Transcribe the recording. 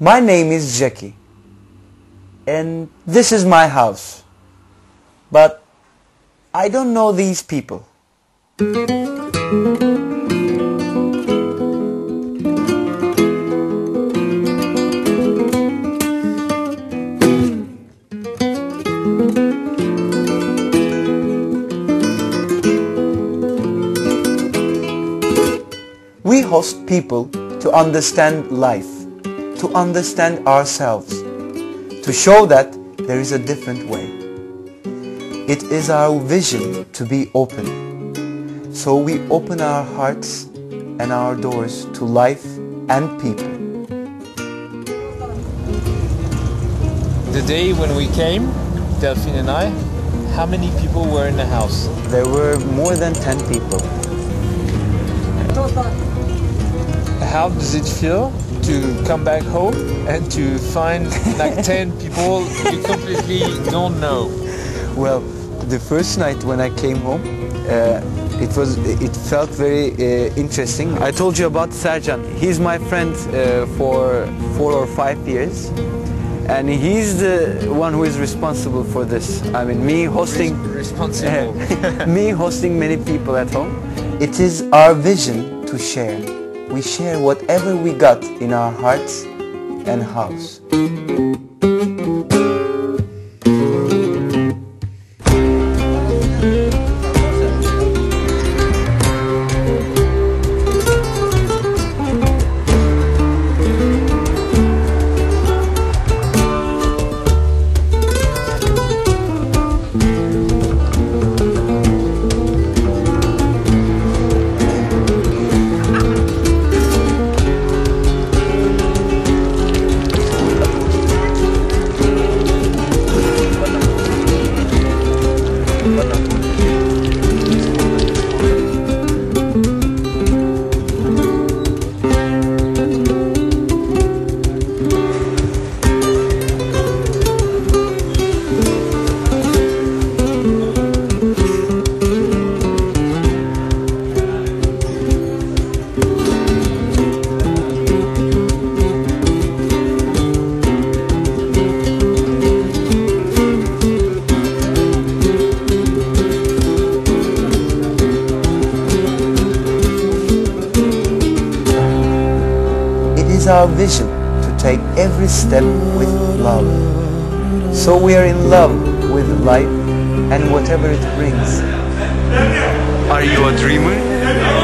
My name is Jackie, and this is my house. But I don't know these people. We host people to understand life, to understand ourselves, to show that there is a different way. It is our vision to be open. So we open our hearts and our doors to life and people. The day when we came, Delphine and I, how many people were in the house? There were more than 10 people. How does it feel to come back home and to find like 10 people you completely don't know? Well, the first night when I came home, uh, it was it felt very uh, interesting. I told you about Serjan. He's my friend uh, for four or five years, and he's the one who is responsible for this. I mean, me hosting Responsible. me hosting many people at home. It is our vision to share. We share whatever we got in our hearts and house. Our vision to take every step with love. So we are in love with life and whatever it brings. Are you a dreamer?